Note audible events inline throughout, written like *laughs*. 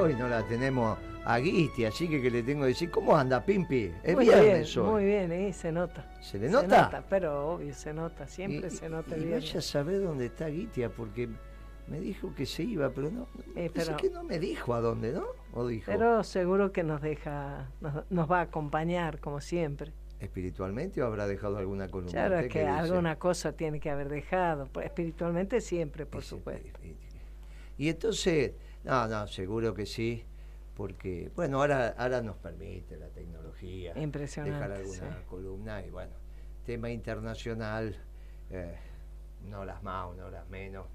Hoy no la tenemos a Guiti, así que, que le tengo que decir, ¿cómo anda Pimpi? Es muy bien, Muy bien, se nota. ¿Se le nota? Se nota, pero obvio, se nota, siempre se nota y bien. vaya a saber dónde está Guitia, porque me dijo que se iba, pero no, eh, que no me dijo a dónde, ¿no? ¿O dijo? Pero seguro que nos deja, nos, va a acompañar, como siempre. ¿Espiritualmente o habrá dejado alguna columna? Claro, es que alguna cosa tiene que haber dejado. Pues, espiritualmente siempre, por supuesto. Y entonces, no, no, seguro que sí porque, bueno, ahora, ahora nos permite la tecnología dejar alguna columna y, bueno, tema internacional, eh, no las más, no las menos,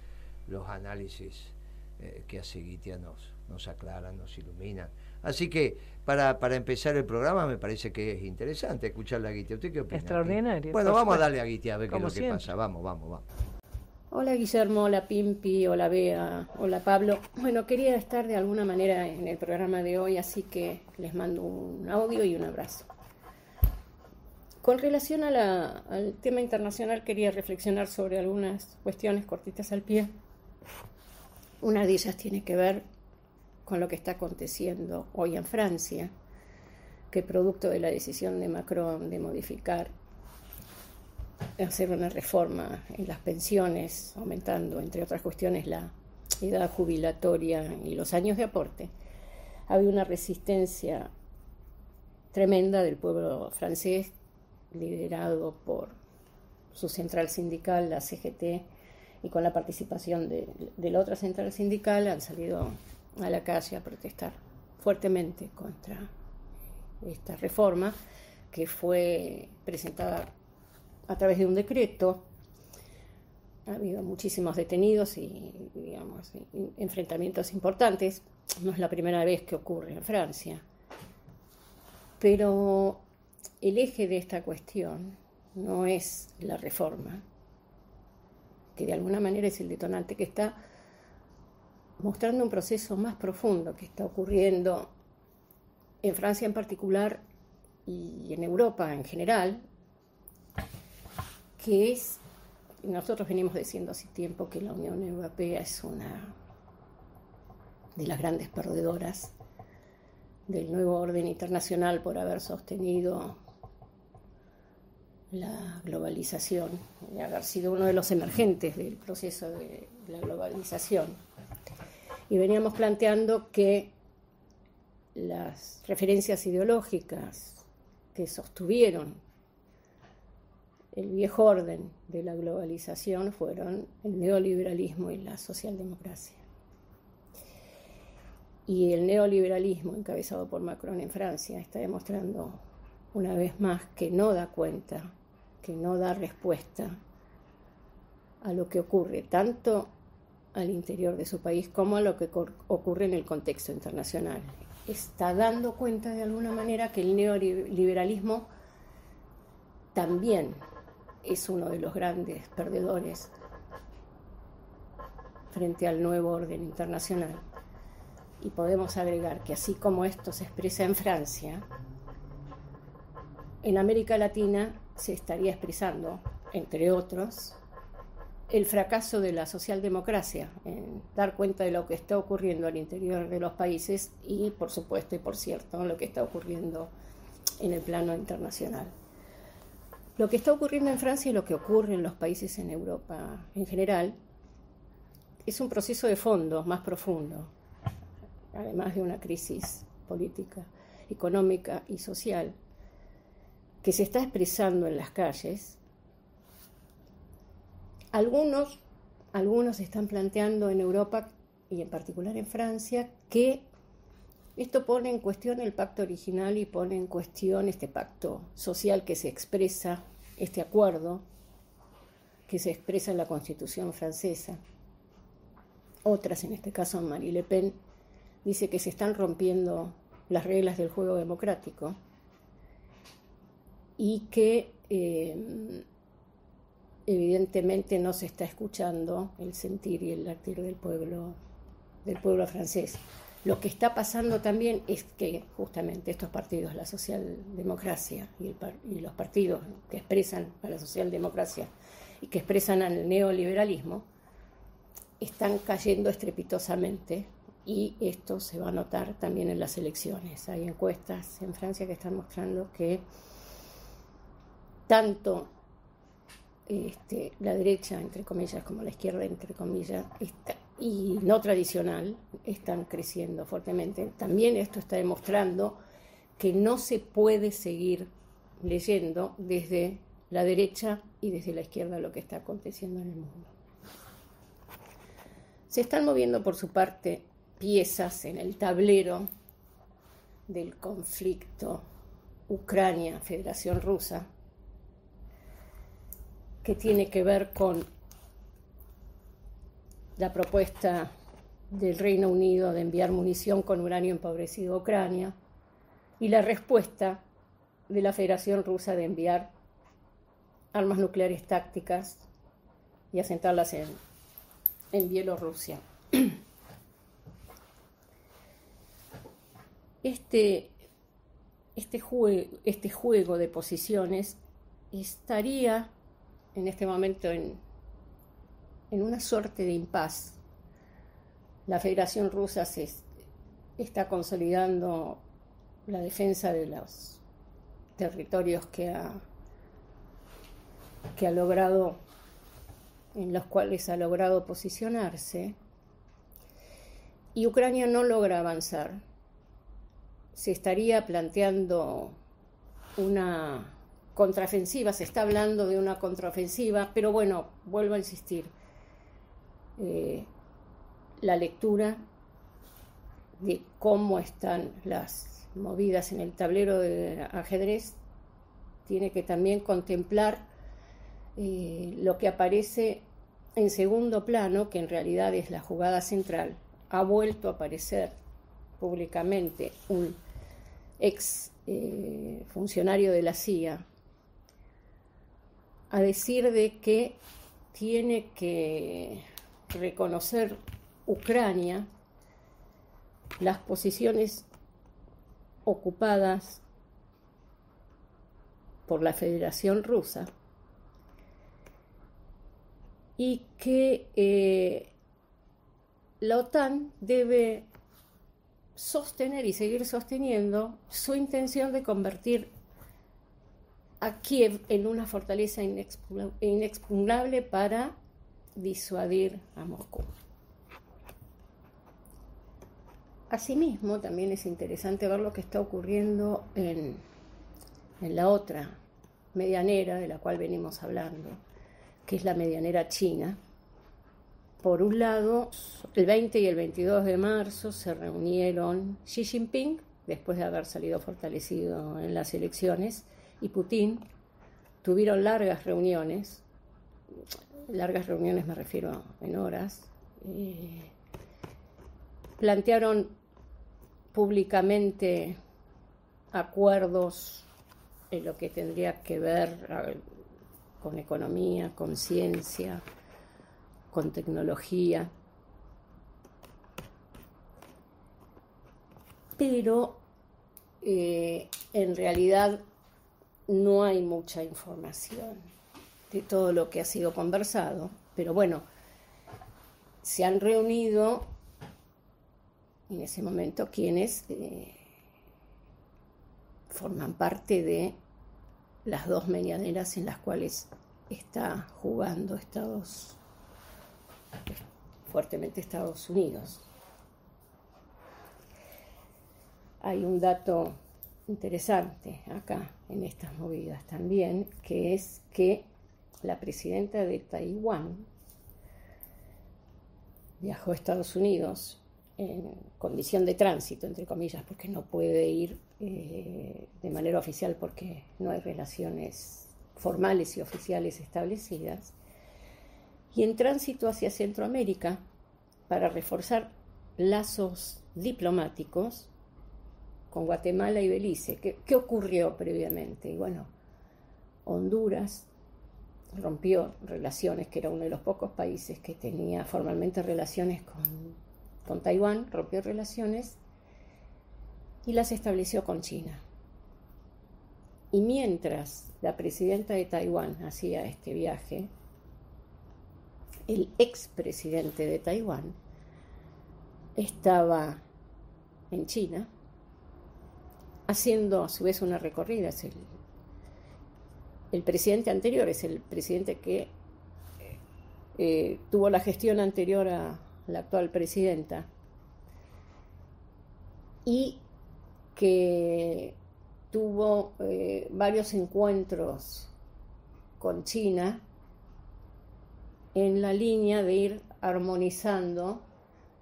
los análisis eh, que hace Guitia nos, nos aclaran, nos iluminan. Así que para, para empezar el programa me parece que es interesante escuchar a Guitia. ¿Usted qué opina? Extraordinario. Bueno, vamos a darle a Guitia a ver qué es lo que pasa. Vamos, vamos, vamos. Hola Guillermo, hola Pimpi, hola Bea, hola Pablo. Bueno, quería estar de alguna manera en el programa de hoy, así que les mando un audio y un abrazo. Con relación al tema internacional, quería reflexionar sobre algunas cuestiones cortitas al pie. Una de ellas tiene que ver con lo que está aconteciendo hoy en Francia, que producto de la decisión de Macron de modificar hacer una reforma en las pensiones, aumentando, entre otras cuestiones, la edad jubilatoria y los años de aporte, había una resistencia tremenda del pueblo francés, liderado por su central sindical, la CGT, y con la participación de, de la otra central sindical, han salido a la calle a protestar fuertemente contra esta reforma que fue presentada a través de un decreto. Ha habido muchísimos detenidos y, digamos, enfrentamientos importantes. No es la primera vez que ocurre en Francia. Pero el eje de esta cuestión no es la reforma, que de alguna manera es el detonante, que está mostrando un proceso más profundo que está ocurriendo en Francia en particular y en Europa en general, que es, nosotros venimos diciendo hace tiempo que la Unión Europea es una de las grandes perdedoras del nuevo orden internacional por haber sostenido la globalización y haber sido uno de los emergentes del proceso de la globalización. Y veníamos planteando que las referencias ideológicas que sostuvieron el viejo orden de la globalización fueron el neoliberalismo y la socialdemocracia. Y el neoliberalismo, encabezado por Macron en Francia, está demostrando una vez más que no da cuenta, que no da respuesta a lo que ocurre tanto al interior de su país como a lo que ocurre en el contexto internacional. Está dando cuenta de alguna manera que el neoliberalismo también es uno de los grandes perdedores frente al nuevo orden internacional. Y podemos agregar que así como esto se expresa en Francia, en América Latina se estaría expresando, entre otros, el fracaso de la socialdemocracia en dar cuenta de lo que está ocurriendo al interior de los países y, por supuesto y por cierto, lo que está ocurriendo en el plano internacional. Lo que está ocurriendo en Francia y lo que ocurre en los países en Europa en general es un proceso de fondo más profundo, además de una crisis política, económica y social que se está expresando en las calles. Algunos, algunos están planteando en Europa y en particular en Francia que esto pone en cuestión el pacto original y pone en cuestión este pacto social que se expresa, este acuerdo que se expresa en la Constitución francesa. Otras, en este caso Marie Le Pen, dice que se están rompiendo las reglas del juego democrático y que eh, evidentemente no se está escuchando el sentir y el latir del pueblo, del pueblo francés. Lo que está pasando también es que justamente estos partidos, la socialdemocracia y, los partidos que expresan a la socialdemocracia y que expresan al neoliberalismo, están cayendo estrepitosamente y esto se va a notar también en las elecciones. Hay encuestas en Francia que están mostrando que tanto este, la derecha, entre comillas, como la izquierda, entre comillas, y no tradicional, están creciendo fuertemente. También esto está demostrando que no se puede seguir leyendo desde la derecha y desde la izquierda lo que está aconteciendo en el mundo. Se están moviendo por su parte piezas en el tablero del conflicto Ucrania-Federación Rusa, que tiene que ver con la propuesta del Reino Unido de enviar munición con uranio empobrecido a Ucrania y la respuesta de la Federación Rusa de enviar armas nucleares tácticas y asentarlas en, en Bielorrusia. *clears throat* Este, este, este juego de posiciones estaría en este momento en, en una suerte de impas. La Federación Rusa se está consolidando la defensa de los territorios que ha, que ha logrado, en los cuales ha logrado posicionarse, y Ucrania no logra avanzar. Se estaría planteando una contraofensiva, se está hablando de una contraofensiva, pero bueno, vuelvo a insistir, eh, la lectura de cómo están las movidas en el tablero de ajedrez tiene que también contemplar eh, lo que aparece en segundo plano, que en realidad es la jugada central. Ha vuelto a aparecer públicamente un ex eh, funcionario de la CIA a decir de que tiene que reconocer Ucrania las posiciones ocupadas por la Federación Rusa y que eh, la OTAN debe sostener y seguir sosteniendo su intención de convertir a Kiev en una fortaleza inexpugnable para disuadir a Moscú. Asimismo, también es interesante ver lo que está ocurriendo en, en la otra medianera de la cual venimos hablando, que es la medianera china. Por un lado, el 20 y el 22 de marzo se reunieron Xi Jinping, después de haber salido fortalecido en las elecciones, y Putin. Tuvieron largas reuniones, largas reuniones me refiero en horas. Eh, plantearon públicamente acuerdos en lo que tendría que ver con economía, con ciencia, con tecnología. Pero eh, en realidad no hay mucha información de todo lo que ha sido conversado, pero bueno, se han reunido en ese momento quienes eh, forman parte de las dos medianeras en las cuales está jugando Estados fuertemente Estados Unidos. Hay un dato interesante acá en estas movidas también, que es que la presidenta de Taiwán viajó a Estados Unidos en condición de tránsito, entre comillas, porque no puede ir eh, de manera oficial porque no hay relaciones formales y oficiales establecidas, y en tránsito hacia Centroamérica para reforzar lazos diplomáticos con Guatemala y Belice. ¿Qué, ocurrió previamente? Y bueno, Honduras rompió relaciones, que era uno de los pocos países que tenía formalmente relaciones con, con Taiwán, rompió relaciones y las estableció con China. Y mientras la presidenta de Taiwán hacía este viaje, el expresidente de Taiwán estaba en China, haciendo a su vez una recorrida. Es el, presidente anterior, es el presidente que eh, tuvo la gestión anterior a la actual presidenta y que tuvo eh, varios encuentros con China en la línea de ir armonizando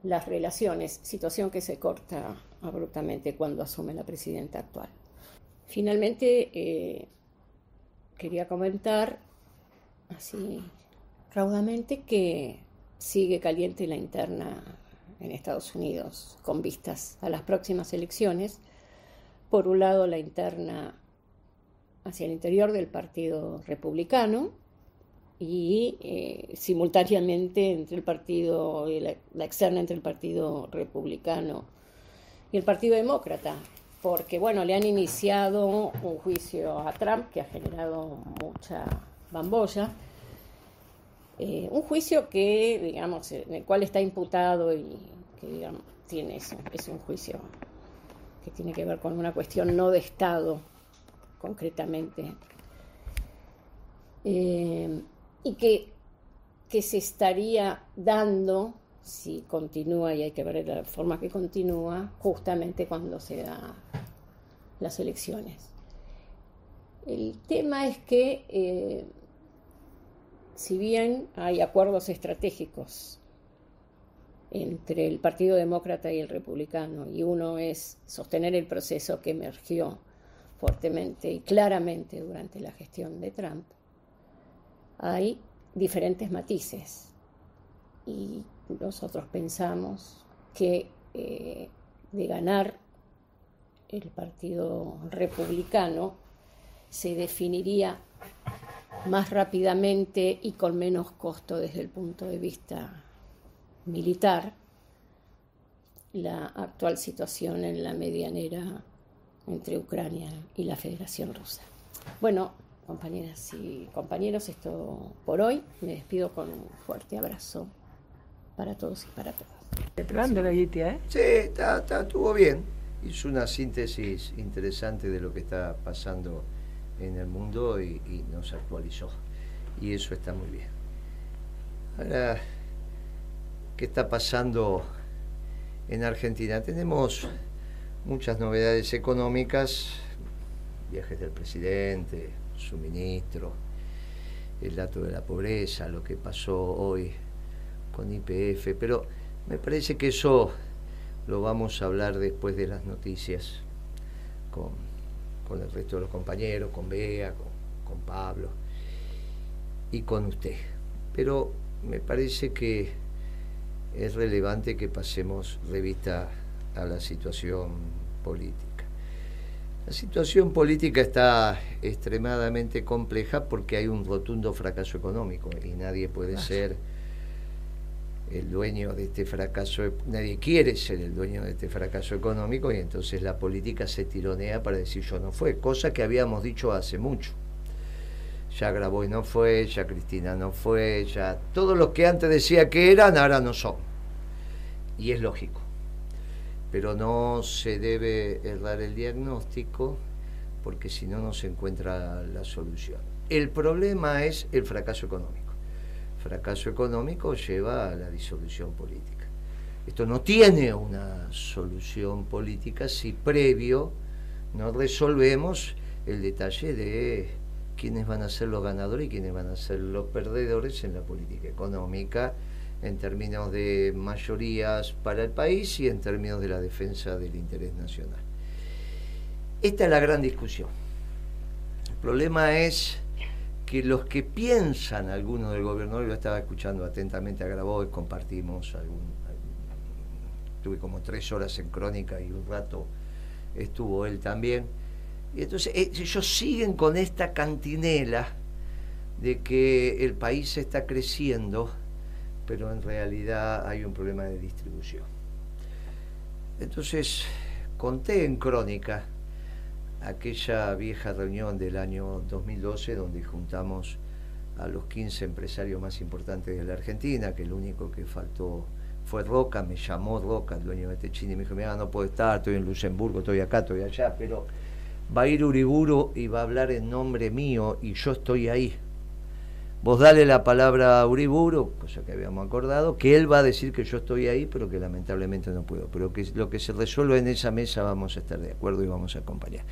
las relaciones, situación que se corta abruptamente cuando asume la presidenta actual. Finalmente, eh, quería comentar así raudamente que sigue caliente la interna en Estados Unidos con vistas a las próximas elecciones. Por un lado, la interna hacia el interior del Partido Republicano, y eh, simultáneamente entre el partido, la, la, externa entre el Partido Republicano y el Partido Demócrata, porque bueno, le han iniciado un juicio a Trump que ha generado mucha bambolla, eh, un juicio que, digamos, en el cual está imputado y que, digamos, tiene es un juicio que tiene que ver con una cuestión no de Estado, concretamente. Eh, y que, que se estaría dando si continúa, y hay que ver la forma que continúa, justamente cuando se dan las elecciones. El tema es que, eh, si bien hay acuerdos estratégicos entre el Partido Demócrata y el Republicano, y uno es sostener el proceso que emergió fuertemente y claramente durante la gestión de Trump, hay diferentes matices y nosotros pensamos que eh, de ganar el Partido Republicano se definiría más rápidamente y con menos costo desde el punto de vista militar la actual situación en la medianera entre Ucrania y la Federación Rusa. Bueno, compañeras y compañeros, esto por hoy. Me despido con un fuerte abrazo para todos y para todas. Grande la ¿eh? Sí, está, está, estuvo bien. Hizo una síntesis interesante de lo que está pasando en el mundo y, y nos actualizó. Y eso está muy bien. Ahora, ¿qué está pasando en Argentina? Tenemos muchas novedades económicas, viajes del presidente, suministro, el dato de la pobreza, lo que pasó hoy con IPF, pero me parece que eso lo vamos a hablar después de las noticias con, el resto de los compañeros, con Bea, con, Pablo y con usted. Pero me parece que es relevante que pasemos revista a la situación política. La situación política está extremadamente compleja porque hay un rotundo fracaso económico y nadie puede ser el dueño de este fracaso, nadie quiere ser el dueño de este fracaso económico y entonces la política se tironea para decir yo no fue, cosa que habíamos dicho hace mucho. Ya Graboy no fue, ya Cristina no fue, ya todos los que antes decía que eran ahora no son. Y es lógico pero no se debe errar el diagnóstico porque si no, no se encuentra la solución. El problema es el fracaso económico. Fracaso económico lleva a la disolución política. Esto no tiene una solución política si previo no resolvemos el detalle de quiénes van a ser los ganadores y quiénes van a ser los perdedores en la política económica en términos de mayorías para el país y en términos de la defensa del interés nacional. Esta es la gran discusión. El problema es que los que piensan, algunos del gobierno, yo estaba escuchando atentamente a Grabois, compartimos algún, tuve como tres horas en crónica y un rato estuvo él también. Y entonces eh, ellos siguen con esta cantinela de que el país está creciendo pero en realidad hay un problema de distribución. Entonces, conté en crónica aquella vieja reunión del año 2012 donde juntamos a los 15 empresarios más importantes de la Argentina, que el único que faltó fue Roca, me llamó Roca, el dueño de Techini, y me dijo, mira, no puedo estar, estoy en Luxemburgo, estoy acá, estoy allá, pero va a ir Uriburu y va a hablar en nombre mío y yo estoy ahí. Vos dale la palabra a Uriburu, cosa que habíamos acordado, que él va a decir que yo estoy ahí, pero que lamentablemente no puedo. Pero que lo que se resuelva en esa mesa vamos a estar de acuerdo y vamos a acompañar.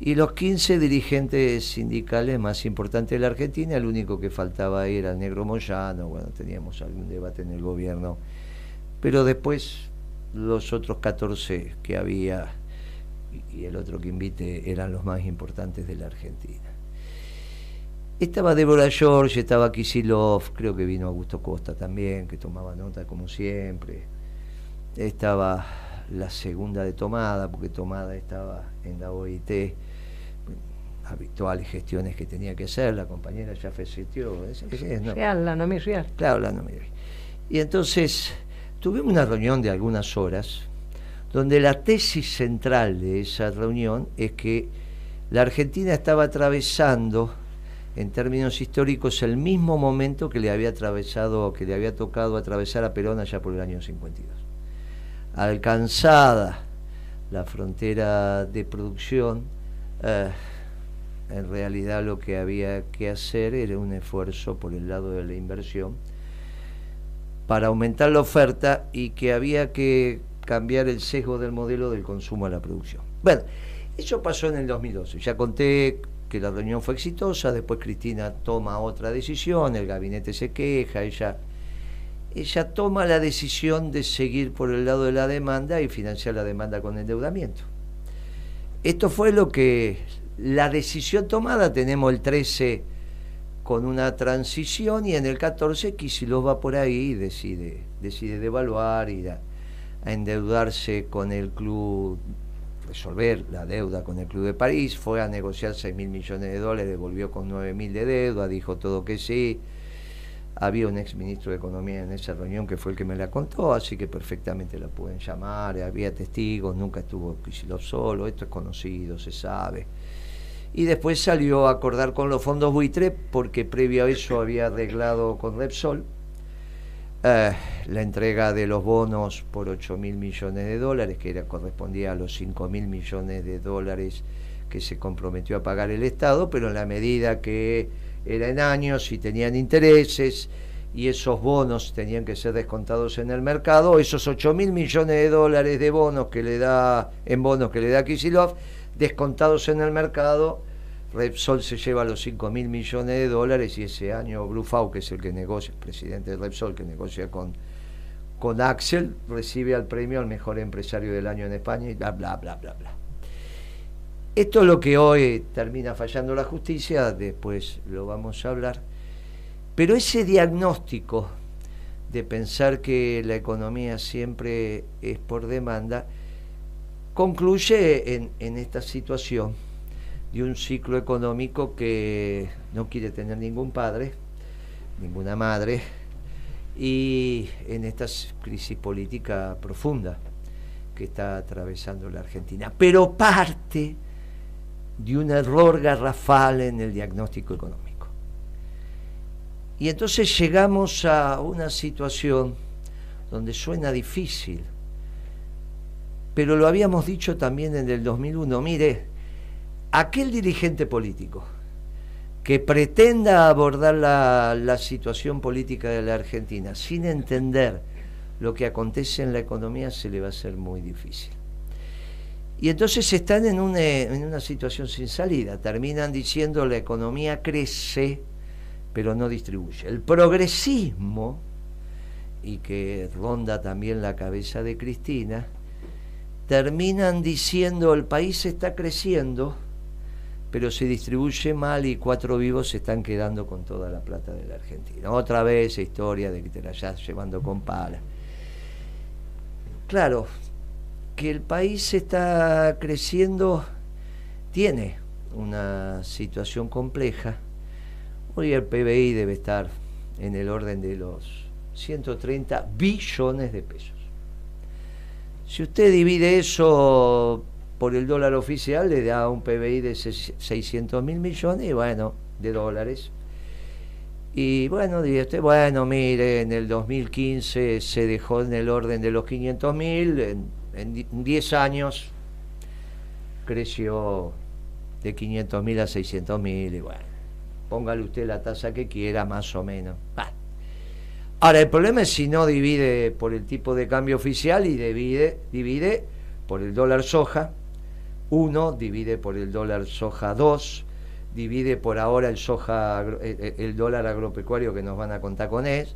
Y los 15 dirigentes sindicales más importantes de la Argentina, el único que faltaba era el Negro Moyano, bueno, teníamos algún debate en el gobierno, pero después los otros 14 que había y el otro que invite eran los más importantes de la Argentina. Estaba Débora George, estaba Kisilov, creo que vino Augusto Costa también, que tomaba nota como siempre. Estaba la segunda de Tomada, porque Tomada estaba en la OIT, habituales gestiones que tenía que hacer, la compañera ya falleció. ¿no? Real, la Nomi Real. Claro, la Nomi Y entonces tuvimos una reunión de algunas horas, donde la tesis central de esa reunión es que la Argentina estaba atravesando en términos históricos el mismo momento que le había atravesado, que le había tocado atravesar a Perón allá por el año 52. Alcanzada la frontera de producción, eh, en realidad lo que había que hacer era un esfuerzo por el lado de la inversión para aumentar la oferta y que había que cambiar el sesgo del modelo del consumo a la producción. Bueno, eso pasó en el 2012. Ya conté que la reunión fue exitosa, después Cristina toma otra decisión, el gabinete se queja, ella, ella toma la decisión de seguir por el lado de la demanda y financiar la demanda con endeudamiento. Esto fue lo que la decisión tomada, tenemos el 13 con una transición y en el 14 Kicillof va por ahí y decide, decide devaluar y a endeudarse con el club resolver la deuda con el Club de París, fue a negociar 6 mil millones de dólares, volvió con 9 mil de deuda, dijo todo que sí. Había un ex ministro de Economía en esa reunión que fue el que me la contó, así que perfectamente la pueden llamar, había testigos, nunca estuvo Kicillof solo, esto es conocido, se sabe. Y después salió a acordar con los fondos buitre, porque previo a eso había arreglado con Repsol, eh, la entrega de los bonos por 8 mil millones de dólares, que era, correspondía a los 5 mil millones de dólares que se comprometió a pagar el Estado, pero en la medida que era en años y tenían intereses y esos bonos tenían que ser descontados en el mercado, esos 8 mil millones de dólares de bonos que le da, en bonos que le da Kisilov, descontados en el mercado, Repsol se lleva los 5 mil millones de dólares y ese año Brufau, que es el que negocia, el presidente de Repsol, que negocia con, con Axel, recibe al premio al mejor empresario del año en España y bla, bla, bla, bla, bla. Esto es lo que hoy termina fallando la justicia, después lo vamos a hablar. Pero ese diagnóstico de pensar que la economía siempre es por demanda, concluye en, en esta situación de un ciclo económico que no quiere tener ningún padre, ninguna madre, y en esta crisis política profunda que está atravesando la Argentina, pero parte de un error garrafal en el diagnóstico económico. Y entonces llegamos a una situación donde suena difícil, pero lo habíamos dicho también en el 2001, mire, aquel dirigente político que pretenda abordar la, situación política de la Argentina sin entender lo que acontece en la economía se le va a ser muy difícil. Y entonces están en una, en una situación sin salida. Terminan diciendo la economía crece, pero no distribuye. El progresismo, y que ronda también la cabeza de Cristina, terminan diciendo el país está creciendo, pero se distribuye mal y cuatro vivos se están quedando con toda la plata de la Argentina. Otra vez historia de que te la hayas llevando con pala. Claro, que el país está creciendo tiene una situación compleja. Hoy el PBI debe estar en el orden de los 130 billones de pesos. Si usted divide eso por el dólar oficial le da un PBI de 600 mil millones, y bueno, de dólares. Y bueno, dije, bueno, mire, en el 2015 se dejó en el orden de los 500 mil, en, en 10 años creció de 500 mil a 600 mil, y bueno, póngale usted la tasa que quiera, más o menos. Ahora, el problema es si no divide por el tipo de cambio oficial y divide, divide por el dólar soja, 1 divide por el dólar soja 2, divide por ahora el soja el, dólar agropecuario que nos van a contar con ES,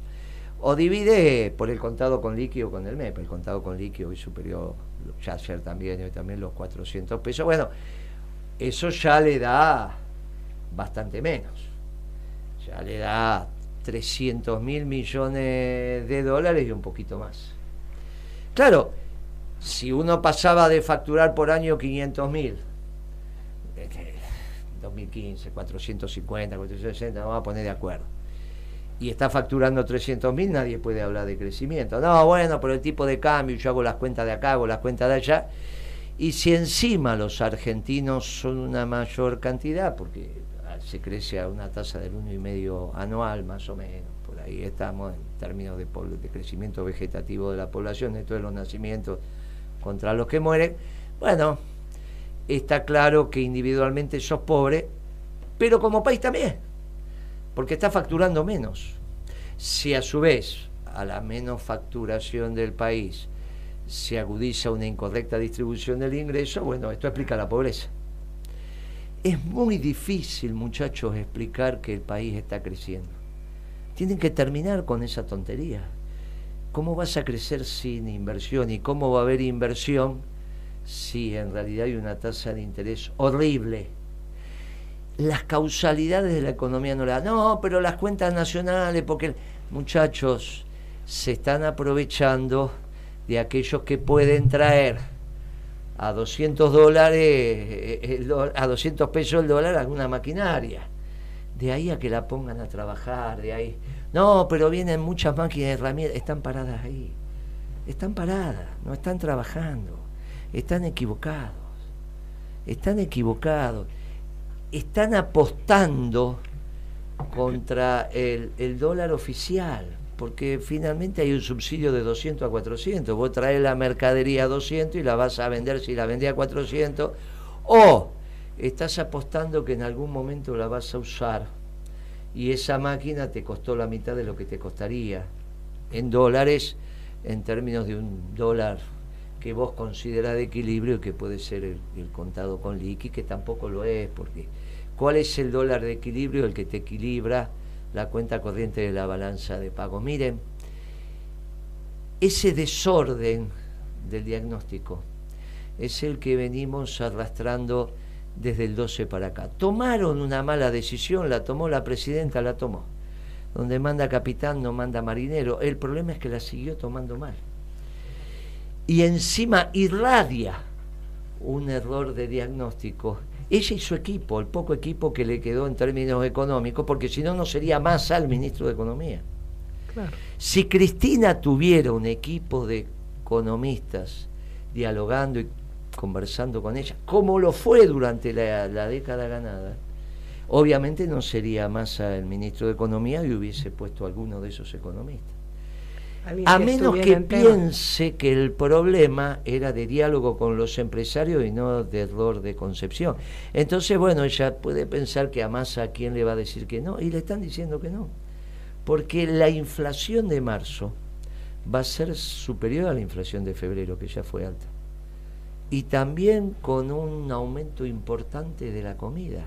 o divide por el contado con líquido con el MEP, el contado con líquido y superior, ya ayer también, hoy también los 400 pesos. Bueno, eso ya le da bastante menos, ya le da 300 mil millones de dólares y un poquito más. Claro, si uno pasaba de facturar por año 500 mil, 2015, 450, 460, vamos a poner de acuerdo. Y está facturando 300 mil, nadie puede hablar de crecimiento. No, bueno, por el tipo de cambio, yo hago las cuentas de acá, hago las cuentas de allá. Y si encima los argentinos son una mayor cantidad, porque se crece a una tasa del 1,5 anual más o menos, por ahí estamos en términos de, de crecimiento vegetativo de la población, esto de los nacimientos contra los que mueren, bueno, está claro que individualmente sos pobre, pero como país también, porque está facturando menos. Si a su vez a la menos facturación del país se agudiza una incorrecta distribución del ingreso, bueno, esto explica la pobreza. Es muy difícil, muchachos, explicar que el país está creciendo. Tienen que terminar con esa tontería. ¿Cómo vas a crecer sin inversión? ¿Y cómo va a haber inversión si en realidad hay una tasa de interés horrible? Las causalidades de la economía no la... No, pero las cuentas nacionales, porque muchachos se están aprovechando de aquellos que pueden traer a 200 dólares, eh, a 200 pesos el dólar alguna maquinaria. De ahí a que la pongan a trabajar, de ahí no, pero vienen muchas máquinas de herramientas, están paradas ahí. Están paradas, no están trabajando. Están equivocados. Están equivocados. Están apostando contra el, el dólar oficial, porque finalmente hay un subsidio de 200 a 400. Vos traes la mercadería a 200 y la vas a vender si la vendía a 400, o estás apostando que en algún momento la vas a usar y esa máquina te costó la mitad de lo que te costaría en dólares, en términos de un dólar que vos considerás de equilibrio y que puede ser el, contado con liqui, que tampoco lo es, porque ¿cuál es el dólar de equilibrio? El que te equilibra la cuenta corriente de la balanza de pago. Miren, ese desorden del diagnóstico es el que venimos arrastrando desde el 12 para acá. Tomaron una mala decisión, la tomó la presidenta, la tomó. Donde manda capitán no manda marinero. El problema es que la siguió tomando mal. Y encima irradia un error de diagnóstico. Ella y su equipo, el poco equipo que le quedó en términos económicos, porque si no, no sería más al ministro de Economía. Si Cristina tuviera un equipo de economistas dialogando y conversando con ella, como lo fue durante la, década ganada, obviamente no sería más el ministro de Economía y hubiese puesto a alguno de esos economistas. A menos que piense que el problema era de diálogo con los empresarios y no de error de concepción. Entonces, bueno, ella puede pensar que a Massa a quién le va a decir que no, y le están diciendo que no. Porque la inflación de marzo va a ser superior a la inflación de febrero, que ya fue alta y también con un aumento importante de la comida.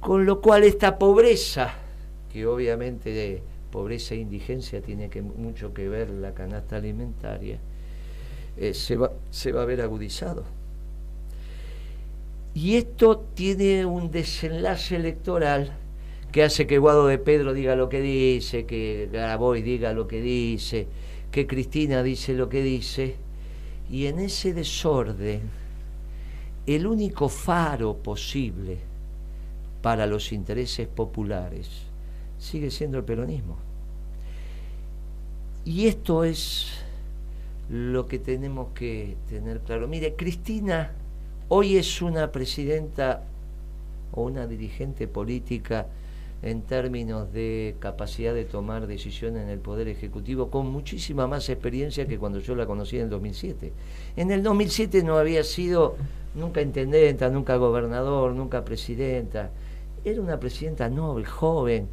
Con lo cual esta pobreza, que obviamente de pobreza e indigencia tiene que, mucho que ver la canasta alimentaria, eh, se, va, se va a ver agudizado. Y esto tiene un desenlace electoral que hace que Guado de Pedro diga lo que dice, que Graboy diga lo que dice, que Cristina dice lo que dice, y en ese desorden, el único faro posible para los intereses populares sigue siendo el peronismo. Y esto es lo que tenemos que tener claro. Mire, Cristina hoy es una presidenta o una dirigente política en términos de capacidad de tomar decisiones en el Poder Ejecutivo, con muchísima más experiencia que cuando yo la conocí en el 2007. En el 2007 no había sido nunca intendenta, nunca gobernador, nunca presidenta. Era una presidenta noble, joven,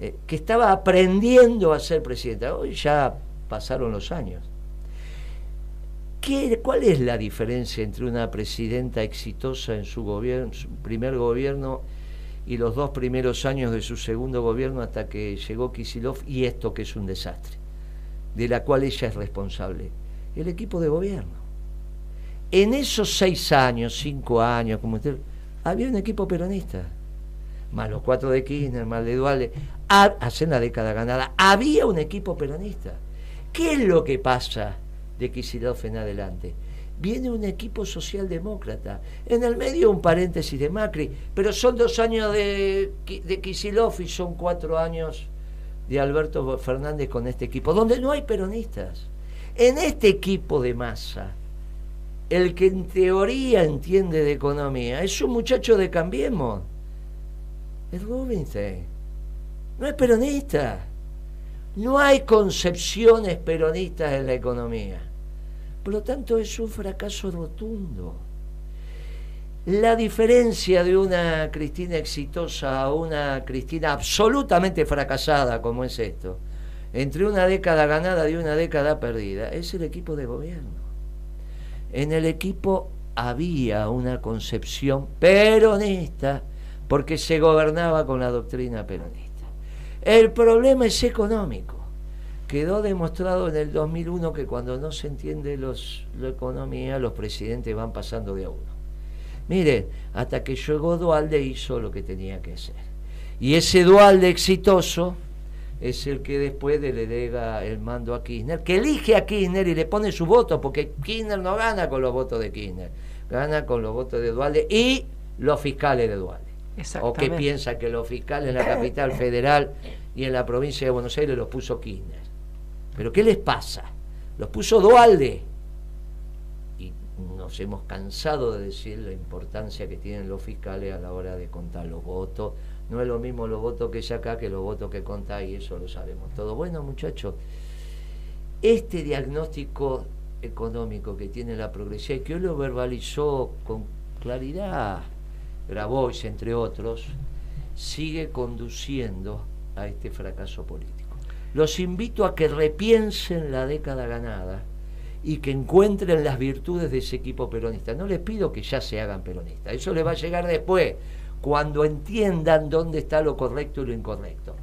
eh, que estaba aprendiendo a ser presidenta. Hoy ya pasaron los años. ¿Qué, ¿Cuál es la diferencia entre una presidenta exitosa en su, gobierno, su primer gobierno y los dos primeros años de su segundo gobierno hasta que llegó Kisilov y esto que es un desastre, de la cual ella es responsable, el equipo de gobierno. En esos seis años, cinco años, como usted, había un equipo peronista, más los cuatro de Kirchner, más de Dualde, hace la década ganada, había un equipo peronista. ¿Qué es lo que pasa de Kisilov en adelante? Viene un equipo socialdemócrata. En el medio un paréntesis de Macri, pero son dos años de, de Kisilov y son cuatro años de Alberto Fernández con este equipo, donde no hay peronistas. En este equipo de masa, el que en teoría entiende de economía es un muchacho de Cambiemos. Es Rubinstein. No es peronista. No hay concepciones peronistas en la economía. Por lo tanto, es un fracaso rotundo. La diferencia de una Cristina exitosa a una Cristina absolutamente fracasada, como es esto, entre una década ganada y una década perdida, es el equipo de gobierno. En el equipo había una concepción peronista porque se gobernaba con la doctrina peronista. El problema es económico quedó demostrado en el 2001 que cuando no se entiende los, la economía, los presidentes van pasando de a uno. Mire, hasta que llegó Dualde hizo lo que tenía que hacer. Y ese Dualde exitoso es el que después le delega el mando a Kirchner, que elige a Kirchner y le pone su voto, porque Kirchner no gana con los votos de Kirchner, gana con los votos de Dualde y los fiscales de Dualde. O que piensa que los fiscales en la capital federal y en la provincia de Buenos Aires los puso Kirchner. Pero ¿qué les pasa? Los puso Dualde. Y nos hemos cansado de decir la importancia que tienen los fiscales a la hora de contar los votos. No es lo mismo los votos que acá que los votos que contá y eso lo sabemos todo. Bueno, muchachos, este diagnóstico económico que tiene la progresión, que hoy lo verbalizó con claridad Grabois, entre otros, sigue conduciendo a este fracaso político los invito a que repiensen la década ganada y que encuentren las virtudes de ese equipo peronista. No les pido que ya se hagan peronistas, eso les va a llegar después, cuando entiendan dónde está lo correcto y lo incorrecto.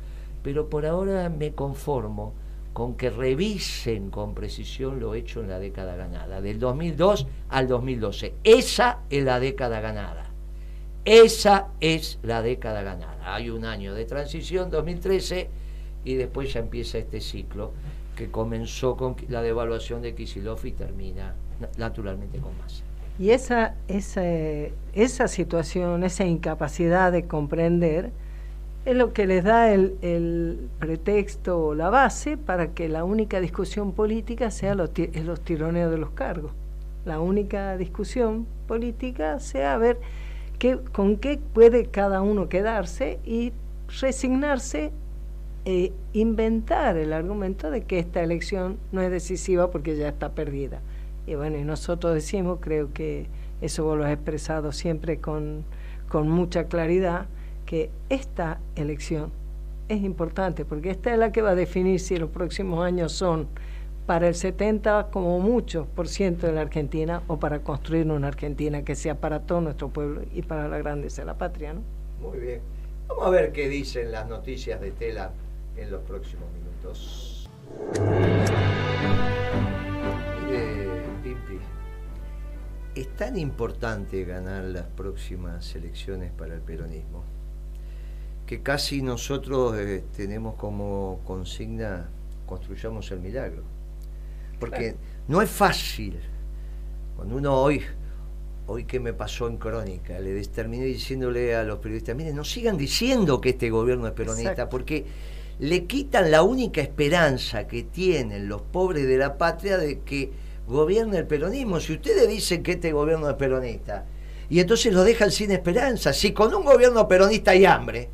Pero por ahora me conformo con que revisen con precisión lo hecho en la década ganada, del 2002 al 2012. Esa es la década ganada. Esa es la década ganada. Hay un año de transición, 2013 y después ya empieza este ciclo que comenzó con la devaluación de Kisilov y termina naturalmente con Massa. Y esa, esa, esa situación, esa incapacidad de comprender, es lo que les da el, el pretexto o la base para que la única discusión política sea los, los tironeos de los cargos. La única discusión política sea ver qué, con qué puede cada uno quedarse y resignarse e inventar el argumento de que esta elección no es decisiva porque ya está perdida. Y bueno, y nosotros decimos, creo que eso vos lo has expresado siempre con, con mucha claridad, que esta elección es importante porque esta es la que va a definir si los próximos años son para el 70 como mucho por ciento de la Argentina o para construir una Argentina que sea para todo nuestro pueblo y para la grandeza de la patria. ¿no? Muy bien. Vamos a ver qué dicen las noticias de Tela en los próximos minutos. Mire, Pimpi, es tan importante ganar las próximas elecciones para el peronismo que casi nosotros eh, tenemos como consigna construyamos el milagro. Porque no es fácil. Cuando uno hoy, hoy que me pasó en crónica, le terminé diciéndole a los periodistas, miren, no sigan diciendo que este gobierno es peronista, porque le quitan la única esperanza que tienen los pobres de la patria de que gobierne el peronismo. Si ustedes dicen que este gobierno es peronista, y entonces lo dejan sin esperanza, si con un gobierno peronista hay hambre,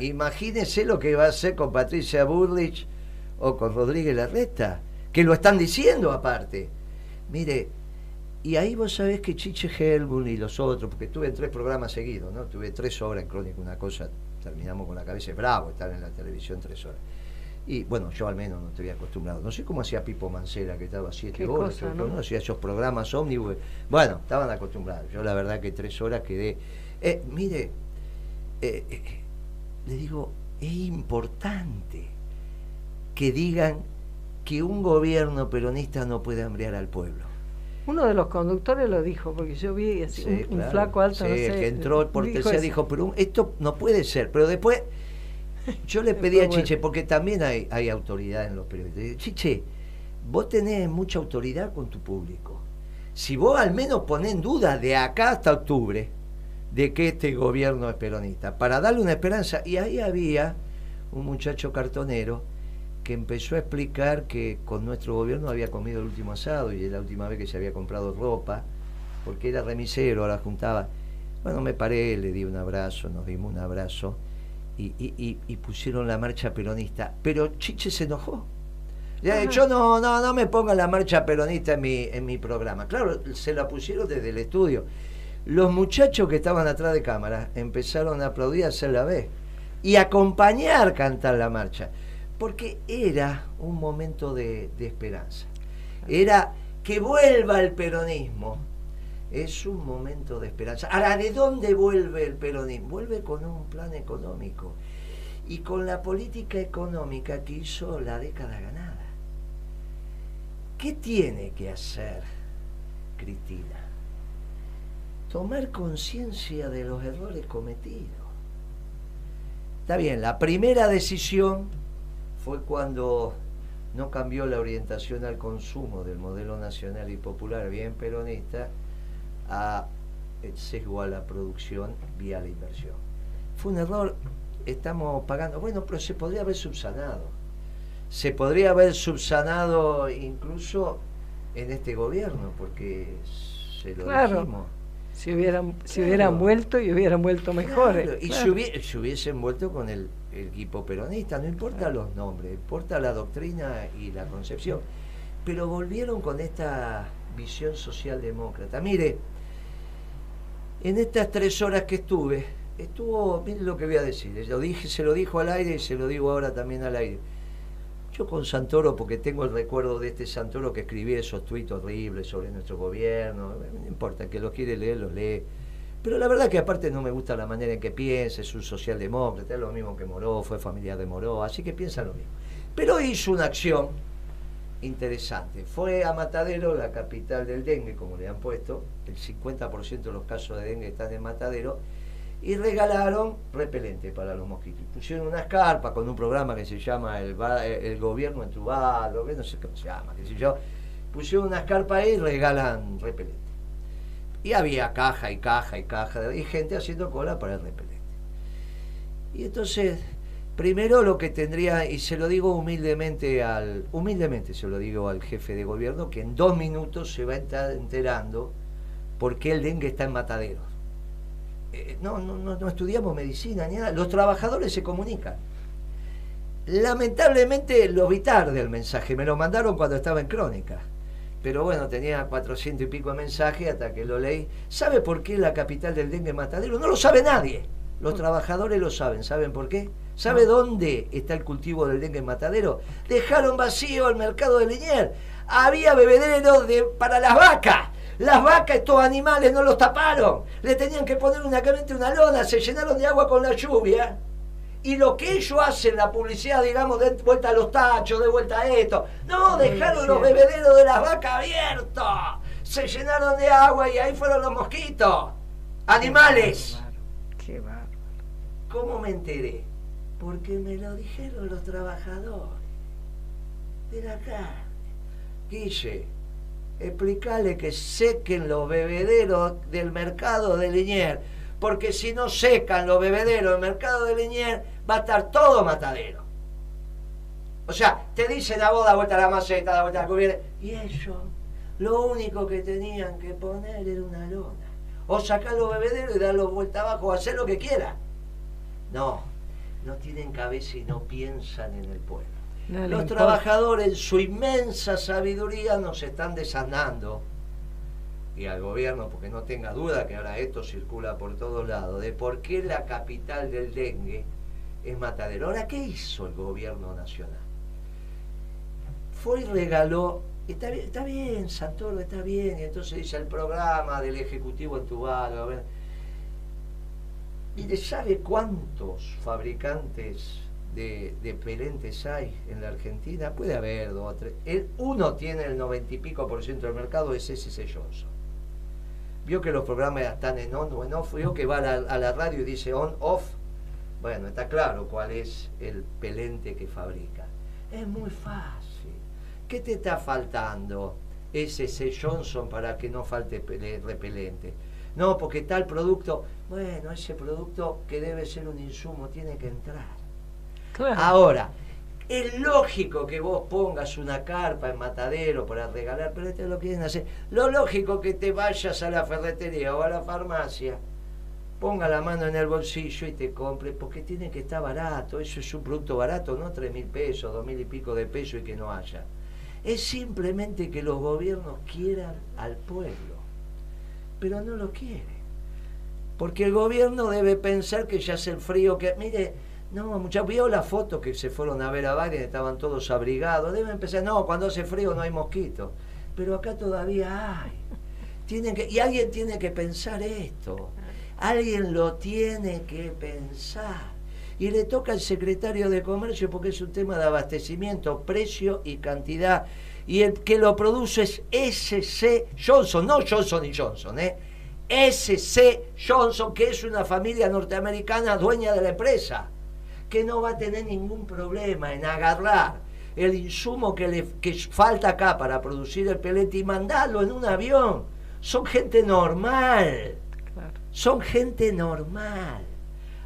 Imagínese lo que va a hacer con Patricia Burlich o con Rodríguez Larreta, que lo están diciendo aparte. Mire, y ahí vos sabés que Chiche Helbun y los otros, porque tuve tres programas seguidos, ¿no? Tuve tres horas en Crónica, una cosa, terminamos con la cabeza, bravo estar en la televisión tres horas. Y bueno, yo al menos no te había acostumbrado. No sé cómo hacía Pipo Mancera, que estaba siete horas, ¿no? hacía esos programas ómnibus. Bueno, estaban acostumbrados. Yo la verdad que tres horas quedé. Eh, mire, eh, eh, le digo, es importante que digan que un gobierno peronista no puede hambriar al pueblo. Uno de los conductores lo dijo, porque yo vi un, flaco alto, no sé, que entró por tercera dijo, pero esto no puede ser. Pero después yo le *laughs* pedí a Chiche, porque también hay, hay autoridad en los periodistas. Chiche, vos tenés mucha autoridad con tu público. Si vos al menos ponés en duda de acá hasta octubre de que este gobierno es peronista, para darle una esperanza. Y ahí había un muchacho cartonero que empezó a explicar que con nuestro gobierno había comido el último asado y es la última vez que se había comprado ropa, porque era remisero, ahora juntaba. Bueno, me paré, le di un abrazo, nos dimos un abrazo y, pusieron la marcha peronista. Pero Chiche se enojó. Ya, yo no, no, no me ponga la marcha peronista en mi, en mi programa. Claro, se la pusieron desde el estudio. Los muchachos que estaban atrás de cámara empezaron a aplaudir, a hacer la vez y acompañar cantar la marcha, porque era un momento de, esperanza. Era que vuelva el peronismo, es un momento de esperanza. Ahora, ¿de dónde vuelve el peronismo? Vuelve con un plan económico y con la política económica que hizo la década ganada. ¿Qué tiene que hacer Cristina? Tomar conciencia de los errores cometidos. Está bien, la primera decisión fue cuando no cambió la orientación al consumo del modelo nacional y popular bien peronista a el sesgo a la producción vía la inversión. Fue un error, estamos pagando, bueno, pero se podría haber subsanado. Se podría haber subsanado incluso en este gobierno, porque se lo dijimos. Si hubieran, si hubieran vuelto y hubieran vuelto mejores. Y si, hubiesen vuelto con el, equipo peronista, no importa los nombres, importa la doctrina y la concepción. Pero volvieron con esta visión socialdemócrata. Mire, en estas tres horas que estuve, estuvo, miren lo que voy a decir, lo dije, se lo dijo al aire y se lo digo ahora también al aire. Yo con Santoro, porque tengo el recuerdo de este Santoro que escribía esos tuits horribles sobre nuestro gobierno, no importa, que lo quiere leer, lo lee. Pero la verdad que aparte no me gusta la manera en que piensa, es un socialdemócrata, es lo mismo que Moró, fue familiar de Moró, así que piensa lo mismo. Pero hizo una acción interesante. Fue a Matadero, la capital del dengue, como le han puesto, el 50% de los casos de dengue están en Matadero, y regalaron repelente para los mosquitos. Pusieron unas carpas con un programa que se llama El, el Gobierno Entubado, que no sé cómo se llama, qué sé yo. Pusieron unas carpas ahí y regalan repelente. Y había caja y caja y caja, y gente haciendo cola para el repelente. Y entonces Primero lo que tendría, y se lo digo humildemente al, humildemente se lo digo al jefe de gobierno, que en dos minutos se va a estar enterando por qué el dengue está en mataderos. Eh, no, no, no, estudiamos medicina ni nada, los trabajadores se comunican. Lamentablemente lo vi tarde el mensaje, me lo mandaron cuando estaba en crónica. Pero bueno, tenía cuatrocientos y pico de mensajes hasta que lo leí. ¿Sabe por qué la capital del dengue matadero? No lo sabe nadie. Los trabajadores lo saben. ¿Saben por qué? ¿Sabe dónde está el cultivo del dengue en Matadero? Dejaron vacío el mercado de Linier. Había bebederos de, para las vacas. Las vacas, estos animales, no los taparon. Le tenían que poner únicamente una lona, se llenaron de agua con la lluvia. Y lo que ellos hacen, la publicidad, digamos, de vuelta a los tachos, de vuelta a esto. No, dejaron los bebederos de las vacas abiertos. Se llenaron de agua y ahí fueron los mosquitos. Animales. Qué bárbaro. ¿Cómo me enteré? Porque me lo dijeron los trabajadores de la carne. Guille, explícale que sequen los bebederos del mercado de Linier, porque si no secan los bebederos del mercado de Linier, va a estar todo matadero. O sea, te dicen a vos da vuelta a la maceta, da vuelta a la cubierta, y ellos lo único que tenían que poner era una lona. O sacar los bebederos y darlos vuelta abajo, o hacer lo que quieran. No, no tienen cabeza y no piensan en el pueblo. Los trabajadores en su inmensa sabiduría nos están desanando y al gobierno, porque no tenga duda que ahora esto circula por todos lados, de por qué la capital del dengue es Matadero. Ahora, ¿qué hizo el gobierno nacional? Fue y regaló, está bien, está bien Santoro, está bien, y entonces dice el programa del Ejecutivo entubado. Mire, ¿sabe cuántos fabricantes de, de, pelentes hay en la Argentina? Puede haber dos o tres. El, uno tiene el noventa y pico por ciento del mercado, es SC Johnson vio que los programas están en on o en off, vio que va a la, radio y dice on, off. Bueno, está claro cuál es el pelente que fabrica. Es muy fácil. ¿Qué te está faltando? Ese C. Johnson para que no falte repelente. No, porque tal producto, bueno, ese producto que debe ser un insumo tiene que entrar. Ahora, es lógico que vos pongas una carpa en matadero para regalar, pero este lo quieren hacer. Lo lógico que te vayas a la ferretería o a la farmacia, ponga la mano en el bolsillo y te compre, porque tiene que estar barato. Eso es un producto barato, no tres mil pesos, dos mil y pico de pesos y que no haya. Es simplemente que los gobiernos quieran al pueblo, pero no lo quieren. Porque el gobierno debe pensar que ya hace el frío, que, mire, no, muchachos, vio la foto que se fueron a ver a Biden, estaban todos abrigados. Deben empezar, no, cuando hace frío no hay mosquitos. Pero acá todavía hay. Tienen que, y alguien tiene que pensar esto. Alguien lo tiene que pensar. Y le toca al secretario de Comercio porque es un tema de abastecimiento, precio y cantidad. Y el que lo produce es SC Johnson, no Johnson y Johnson, ¿eh? SC Johnson, que es una familia norteamericana dueña de la empresa que no va a tener ningún problema en agarrar el insumo que le que falta acá para producir el pelete y mandarlo en un avión. Son gente normal. Son gente normal.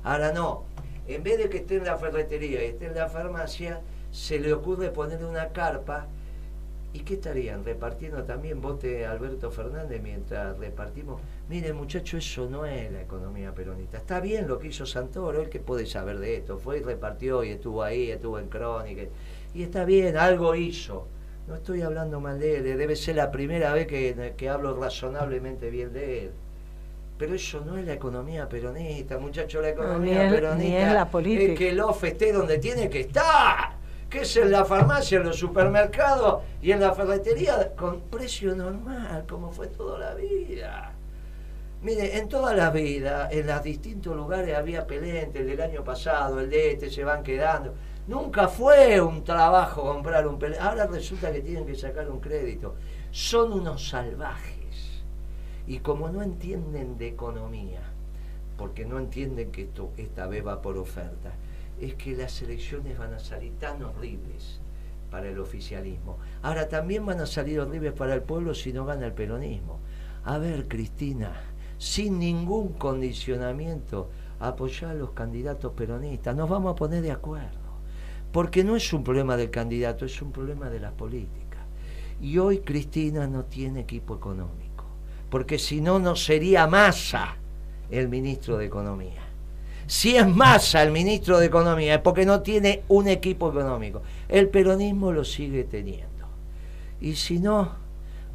Ahora no, en vez de que esté en la ferretería y esté en la farmacia, se le ocurre ponerle una carpa ¿Y qué estarían? Repartiendo también vote Alberto Fernández mientras repartimos. Mire, muchacho, eso no es la economía peronista. Está bien lo que hizo Santoro, él que puede saber de esto. Fue y repartió y estuvo ahí, estuvo en Crónica. Y está bien, algo hizo. No estoy hablando mal de él, debe ser la primera vez que, que hablo razonablemente bien de él. Pero eso no es la economía peronista, muchacho. La economía peronista es, la política. es que el OF esté donde tiene que estar que es en la farmacia, en los supermercados y en la ferretería con precio normal, como fue toda la vida. Mire, en toda la vida, en los distintos lugares había pelente, el del año pasado, el de este, se van quedando. Nunca fue un trabajo comprar un pelente. Ahora resulta que tienen que sacar un crédito. Son unos salvajes. Y como no entienden de economía, porque no entienden que esto esta vez va por oferta, es que las elecciones van a salir tan horribles para el oficialismo. Ahora también van a salir horribles para el pueblo si no gana el peronismo. A ver, Cristina, sin ningún condicionamiento, apoyar a los candidatos peronistas. Nos vamos a poner de acuerdo. Porque no es un problema del candidato, es un problema de la política. Y hoy Cristina no tiene equipo económico. Porque si no, no sería Massa el ministro de Economía. Si es Massa el ministro de Economía es porque no tiene un equipo económico. El peronismo lo sigue teniendo. Y si no,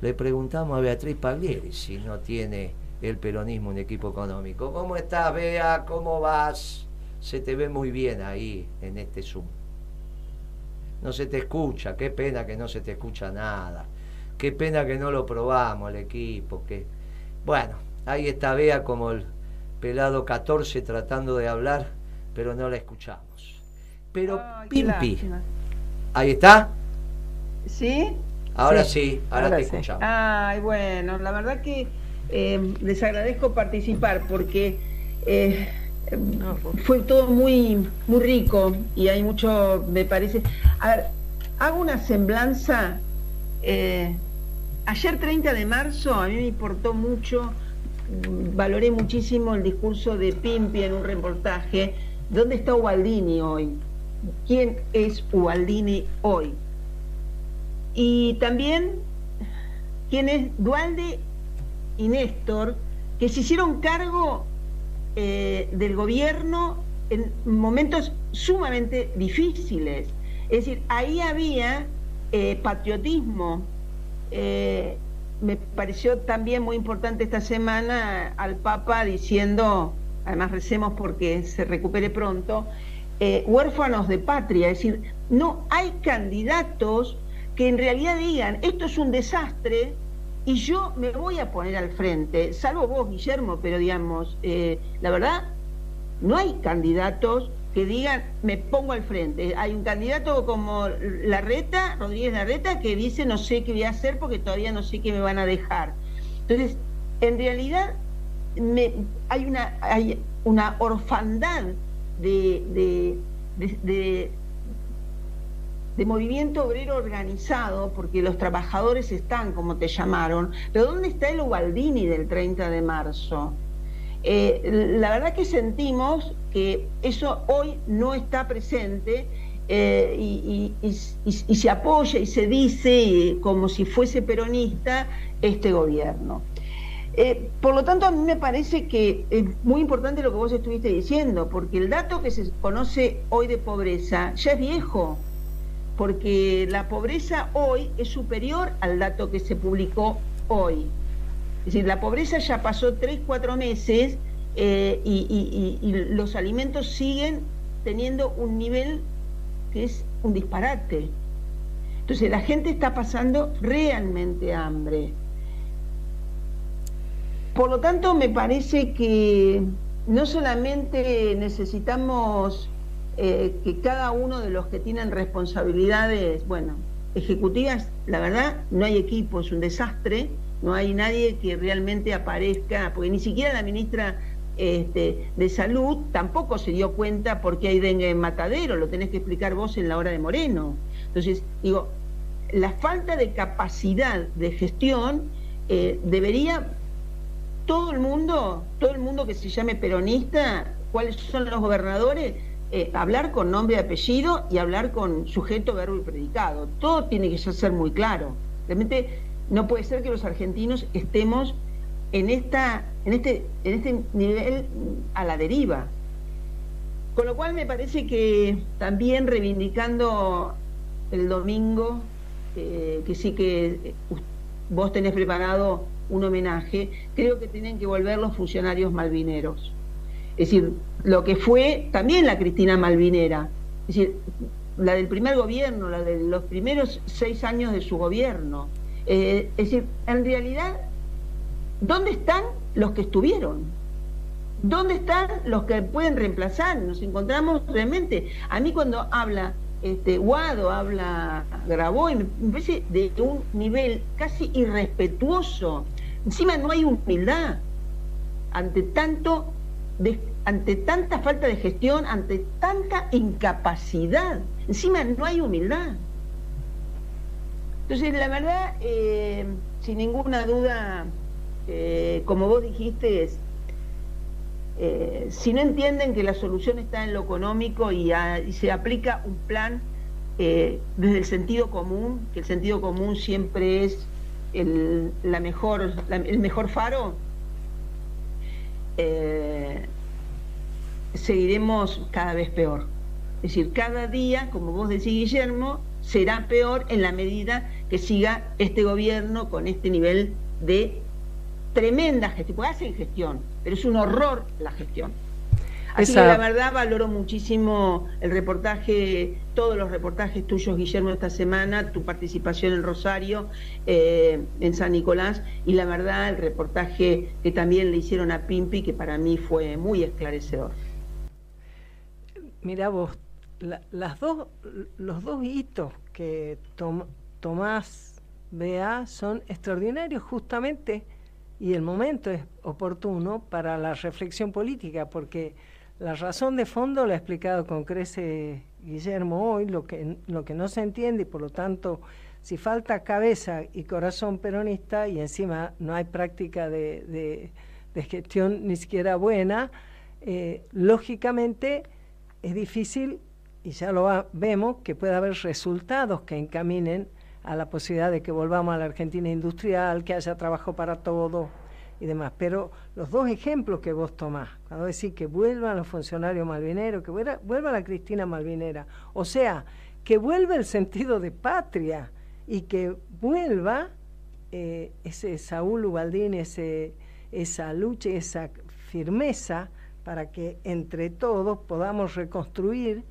le preguntamos a Beatriz Paglieri si no tiene el peronismo un equipo económico. ¿Cómo estás, Bea? ¿Cómo vas? Se te ve muy bien ahí en este Zoom. No se te escucha, qué pena que no se te escucha nada. Qué pena que no lo probamos el equipo. Que... Bueno, ahí está Bea como el pelado 14 tratando de hablar, pero no la escuchamos. Pero Pimpi, ahí está. ¿Sí? Ahora sí, ahora, te escuchamos. Ay, bueno, la verdad que eh, les agradezco participar porque eh, fue todo muy, muy rico y hay mucho, me parece. A ver, hago una semblanza. Eh, ayer 30 de marzo a mí me importó mucho valoré muchísimo el discurso de Pimpi en un reportaje. ¿Dónde está Ubaldini hoy? ¿Quién es Ubaldini hoy? Y también quién es Dualde y Néstor, que se hicieron cargo eh, del gobierno en momentos sumamente difíciles. Es decir, ahí había eh, patriotismo. Eh, me pareció también muy importante esta semana al Papa diciendo, además recemos porque se recupere pronto, eh, huérfanos de patria, es decir, no hay candidatos que en realidad digan, esto es un desastre y yo me voy a poner al frente, salvo vos, Guillermo, pero digamos, la verdad, no hay candidatos que digan, me pongo al frente. Hay un candidato como Larreta, Rodríguez Larreta, que dice, no sé qué voy a hacer porque todavía no sé qué me van a dejar. Entonces, en realidad me, hay, una, hay una orfandad de, de, de, movimiento obrero organizado, porque los trabajadores están, como te llamaron, pero ¿dónde está el Ubaldini del 30 de marzo? Eh, la verdad que sentimos que eso hoy no está presente eh, y, se apoya y se dice como si fuese peronista este gobierno. Eh, por lo tanto, a mí me parece que es muy importante lo que vos estuviste diciendo, porque el dato que se conoce hoy de pobreza ya es viejo, porque la pobreza hoy es superior al dato que se publicó hoy. Es decir, la pobreza ya pasó tres, cuatro meses eh, y, los alimentos siguen teniendo un nivel que es un disparate. Entonces la gente está pasando realmente hambre. Por lo tanto, me parece que no solamente necesitamos eh, que cada uno de los que tienen responsabilidades, bueno, ejecutivas, la verdad, no hay equipo, es un desastre, no hay nadie que realmente aparezca, porque ni siquiera la ministra este, de salud tampoco se dio cuenta porque hay dengue en matadero, lo tenés que explicar vos en la hora de Moreno. Entonces, digo, la falta de capacidad de gestión eh, debería todo el mundo, todo el mundo que se llame peronista, cuáles son los gobernadores, eh, hablar con nombre y apellido y hablar con sujeto, verbo y predicado. Todo tiene que ser muy claro. Realmente no puede ser que los argentinos estemos en, esta, en, este, en este nivel a la deriva. Con lo cual me parece que también reivindicando el domingo, eh, que sí que eh, vos tenés preparado un homenaje, creo que tienen que volver los funcionarios malvineros. Es decir, lo que fue también la Cristina Malvinera, es decir, la del primer gobierno, la de los primeros seis años de su gobierno. Eh, es decir, en realidad, ¿dónde están los que estuvieron? ¿Dónde están los que pueden reemplazar? Nos encontramos realmente. A mí cuando habla este, Guado, habla Graboy, me parece de un nivel casi irrespetuoso. Encima no hay humildad ante tanto ante tanta falta de gestión, ante tanta incapacidad. Encima no hay humildad. Entonces, la verdad, eh, sin ninguna duda, eh, como vos dijiste, eh, si no entienden que la solución está en lo económico y, se aplica un plan desde el sentido común, que el sentido común siempre es la mejor, el mejor faro, seguiremos cada vez peor. Es decir, cada día, como vos decís, Guillermo, será peor en la medida que siga este gobierno con este nivel de tremenda gestión. Puede hacer gestión, pero es un horror la gestión. Así que la verdad valoro muchísimo el reportaje, todos los reportajes tuyos, Guillermo, esta semana, tu participación en Rosario, eh, en San Nicolás, y la verdad el reportaje que también le hicieron a Pimpi, que para mí fue muy esclarecedor. Mira vos, las dos, los dos hitos que Tomás vea son extraordinarios justamente y el momento es oportuno para la reflexión política porque la razón de fondo la ha explicado con crece Guillermo hoy, lo que, lo que no se entiende y por lo tanto si falta cabeza y corazón peronista y encima no hay práctica de, gestión ni siquiera buena, eh, lógicamente es difícil y ya lo vemos, que puede haber resultados que encaminen a la posibilidad de que volvamos a la Argentina industrial, que haya trabajo para todos, y demás. Pero los dos ejemplos que vos tomás, cuando decís que vuelvan los funcionarios malvineros, que vuelva, vuelva la Cristina Malvinera, o sea, que vuelva el sentido de patria y que vuelva eh, ese Saúl Ubaldín, ese, esa lucha, esa firmeza para que entre todos podamos reconstruir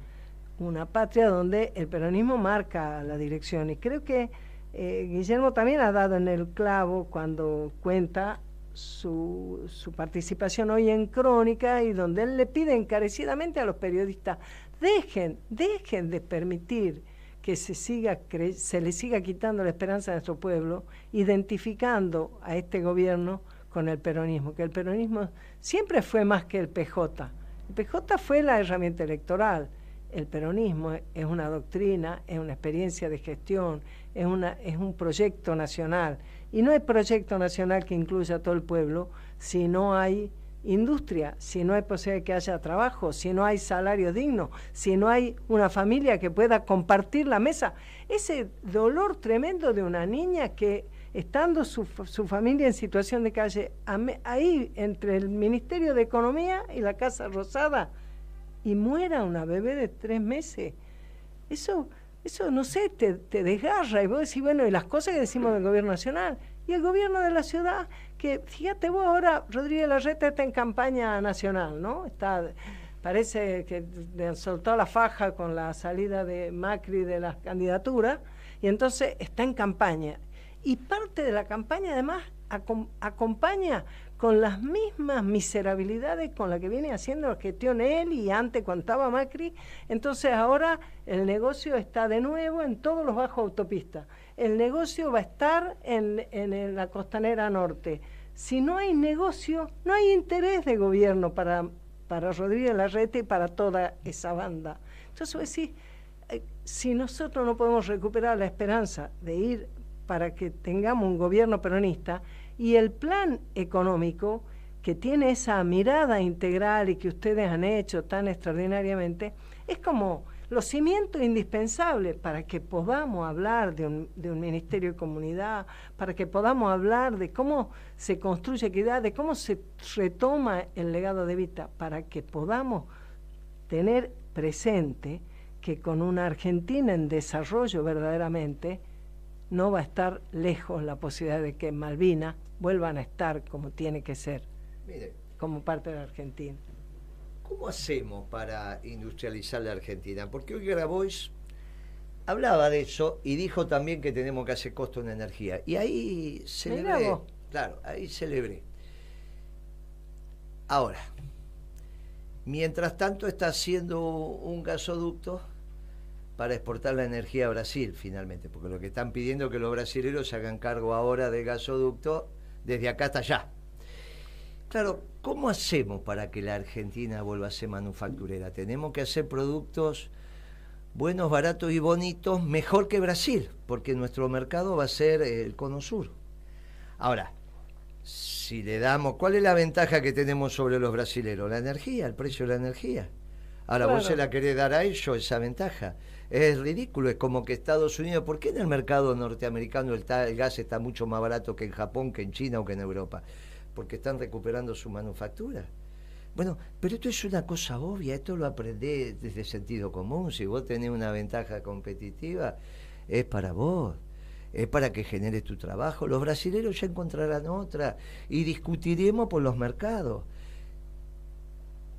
una patria donde el peronismo marca la dirección. Y creo que eh, Guillermo también ha dado en el clavo cuando cuenta su, su, participación hoy en Crónica y donde él le pide encarecidamente a los periodistas, dejen, dejen de permitir que se, siga se le siga quitando la esperanza a nuestro pueblo, identificando a este gobierno con el peronismo, que el peronismo siempre fue más que el PJ. El PJ fue la herramienta electoral, el peronismo es una doctrina, es una experiencia de gestión, es, una, es un proyecto nacional. Y no hay proyecto nacional que incluya a todo el pueblo si no hay industria, si no hay posibilidad de que haya trabajo, si no hay salario digno, si no hay una familia que pueda compartir la mesa. Ese dolor tremendo de una niña que estando su, su familia en situación de calle, ahí entre el Ministerio de Economía y la Casa Rosada, y muera una bebé de tres meses, eso, eso no sé, te, te desgarra y vos decís, bueno, y las cosas que decimos del gobierno nacional y el gobierno de la ciudad, que fíjate vos ahora, Rodríguez Larreta está en campaña nacional, ¿no? Está, parece que soltado la faja con la salida de Macri de las candidaturas, y entonces está en campaña. Y parte de la campaña además acompaña con las mismas miserabilidades con las que viene haciendo la gestión él y antes contaba Macri. Entonces ahora el negocio está de nuevo en todos los bajos autopistas. El negocio va a estar en, en la costanera norte. Si no hay negocio, no hay interés de gobierno para, para Rodríguez Larrete y para toda esa banda. Entonces, eh, si nosotros no podemos recuperar la esperanza de ir para que tengamos un gobierno peronista, y el plan económico, que tiene esa mirada integral y que ustedes han hecho tan extraordinariamente, es como los cimientos indispensables para que podamos hablar de un, de un, ministerio de comunidad, para que podamos hablar de cómo se construye equidad, de cómo se retoma el legado de Vita, para que podamos tener presente que con una Argentina en desarrollo verdaderamente, no va a estar lejos la posibilidad de que Malvina vuelvan a estar como tiene que ser, como parte de la Argentina. ¿Cómo hacemos para industrializar la Argentina? Porque hoy Grabois hablaba de eso y dijo también que tenemos que hacer costo en energía. Y ahí celebré. Claro, ahí celebré. Ahora, mientras tanto está haciendo un gasoducto para exportar la energía a Brasil finalmente, porque lo que están pidiendo es que los brasileños se hagan cargo ahora de gasoducto desde acá hasta allá. Claro, ¿cómo hacemos para que la Argentina vuelva a ser manufacturera? Tenemos que hacer productos buenos, baratos y bonitos, mejor que Brasil, porque nuestro mercado va a ser el cono sur. Ahora, si le damos, ¿cuál es la ventaja que tenemos sobre los brasileros? La energía, el precio de la energía. Ahora vos se la querés dar a ellos esa ventaja. Es ridículo, es como que Estados Unidos, ¿por qué en el mercado norteamericano el, el, gas está mucho más barato que en Japón, que en China o que en Europa? Porque están recuperando su manufactura. Bueno, pero esto es una cosa obvia, esto lo aprendés desde sentido común. Si vos tenés una ventaja competitiva, es para vos, es para que generes tu trabajo. Los brasileños ya encontrarán otra y discutiremos por los mercados.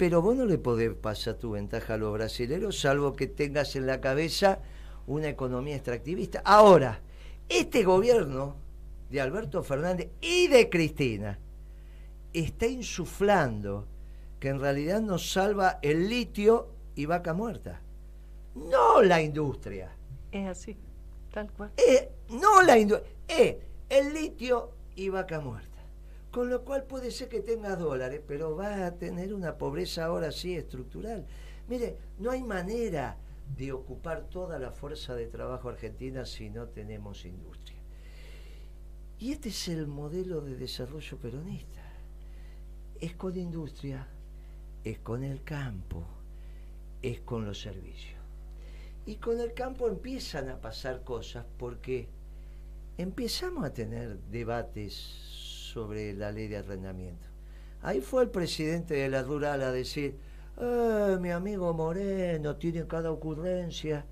Pero vos no le podés pasar tu ventaja a los brasileños, salvo que tengas en la cabeza una economía extractivista. Ahora, este gobierno de Alberto Fernández y de Cristina está insuflando que en realidad nos salva el litio y vaca muerta. No la industria. Es así, tal cual. Eh, no la industria. Es el litio y vaca muerta. Con lo cual puede ser que tenga dólares, pero va a tener una pobreza ahora sí estructural. Mire, no hay manera de ocupar toda la fuerza de trabajo argentina si no tenemos industria. Y este es el modelo de desarrollo peronista. Es con industria, es con el campo, es con los servicios. Y con el campo empiezan a pasar cosas porque empezamos a tener debates sobre la ley de arrendamiento. Ahí fue el presidente de la Rural a decir, eh, mi amigo Moreno tiene cada ocurrencia.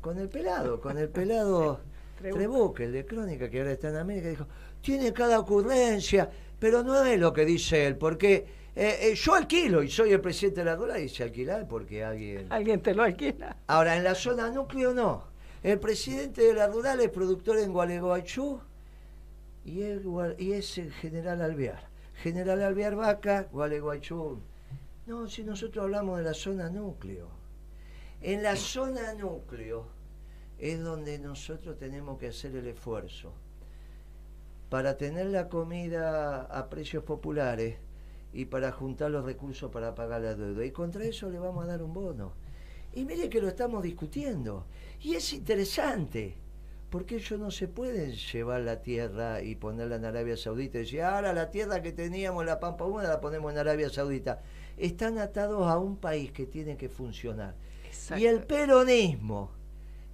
Con el pelado, con el pelado *laughs* Trebuque, el de Crónica, que ahora está en América, dijo, tiene cada ocurrencia, pero no es lo que dice él, porque eh, eh, yo alquilo y soy el presidente de la Rural y se alquila porque alguien... *laughs* Alguien te lo alquila. Ahora, en la zona núcleo no. El presidente de la Rural es productor en Gualeguaychú y, es el general Alvear. General Alvear Vaca, Gualeguaychú. No, si nosotros hablamos de la zona núcleo. En la zona núcleo es donde nosotros tenemos que hacer el esfuerzo para tener la comida a precios populares y para juntar los recursos para pagar la deuda. Y contra eso le vamos a dar un bono. Y mire que lo estamos discutiendo. Y es interesante, porque ellos no se pueden llevar la tierra y ponerla en Arabia Saudita y decir, ahora la tierra que teníamos en la Pampa Húmeda la ponemos en Arabia Saudita. Están atados a un país que tiene que funcionar. Y el peronismo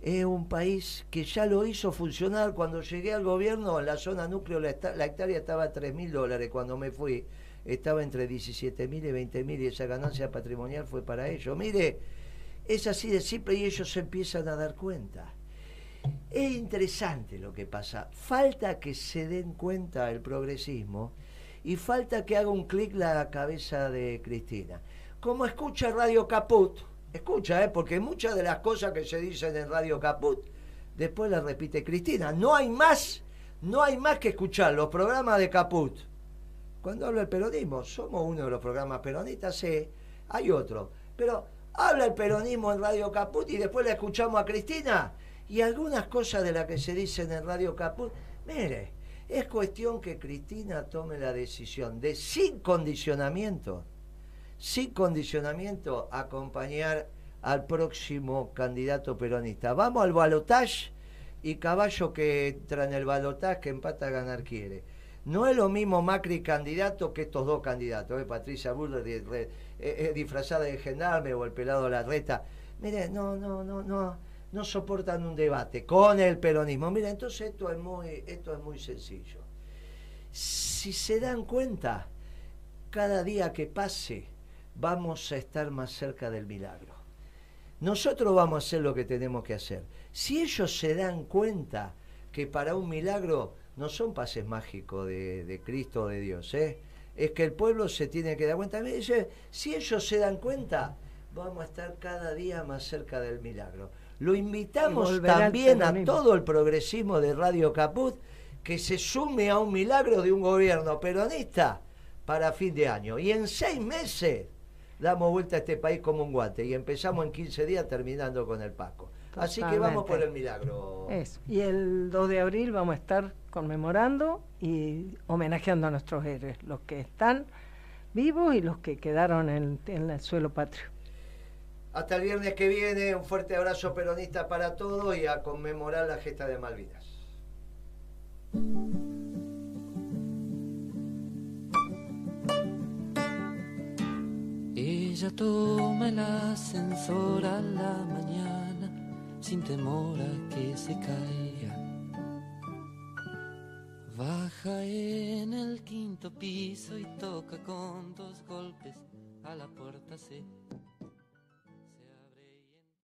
es un país que ya lo hizo funcionar. Cuando llegué al gobierno, en la zona núcleo, la, hectárea estaba a 3 mil dólares. Cuando me fui, estaba entre 17 mil y 20 mil y esa ganancia patrimonial fue para ellos. Mire, es así de simple y ellos se empiezan a dar cuenta. Es interesante lo que pasa. Falta que se den cuenta el progresismo y falta que haga un clic la cabeza de Cristina. Como escucha Radio Caput, escucha, ¿eh? porque muchas de las cosas que se dicen en Radio Caput, después las repite Cristina. No hay más, no hay más que escuchar los programas de Caput. Cuando habla el peronismo, somos uno de los programas peronistas, sí, hay otro. Pero habla el peronismo en Radio Caput y después la escuchamos a Cristina. Y algunas cosas de las que se dicen en Radio Caput, mire, es cuestión que Cristina tome la decisión de sin condicionamiento, sin condicionamiento, acompañar al próximo candidato peronista. Vamos al balotaje y caballo que entra en el balotaje que empata a ganar quiere. No es lo mismo Macri candidato que estos dos candidatos, ¿eh? Patricia Buller eh, disfrazada de gendarme o el pelado Larreta. Mire, no, no, no, no, no soportan un debate con el peronismo. Mire, entonces esto es muy, esto es muy sencillo. Si se dan cuenta, cada día que pase vamos a estar más cerca del milagro. Nosotros vamos a hacer lo que tenemos que hacer. Si ellos se dan cuenta que para un milagro no son pases mágicos de, de Cristo o de Dios, ¿eh? es que el pueblo se tiene que dar cuenta. Si ellos se dan cuenta, vamos a estar cada día más cerca del milagro. Lo invitamos también a todo el progresismo de Radio Caput que se sume a un milagro de un gobierno peronista para fin de año. Y en seis meses damos vuelta a este país como un guante y empezamos en 15 días terminando con el Paco. Así que vamos por el milagro. Y el 2 de abril vamos a estar conmemorando y homenajeando a nuestros héroes, los que están vivos y los que quedaron en, el suelo patrio. Hasta el viernes que viene, un fuerte abrazo peronista para todos y a conmemorar la gesta de Malvinas. Ella toma el ascensor a la mañana sin temor a que se caiga. Baja en el quinto piso y toca con dos golpes a la puerta. Se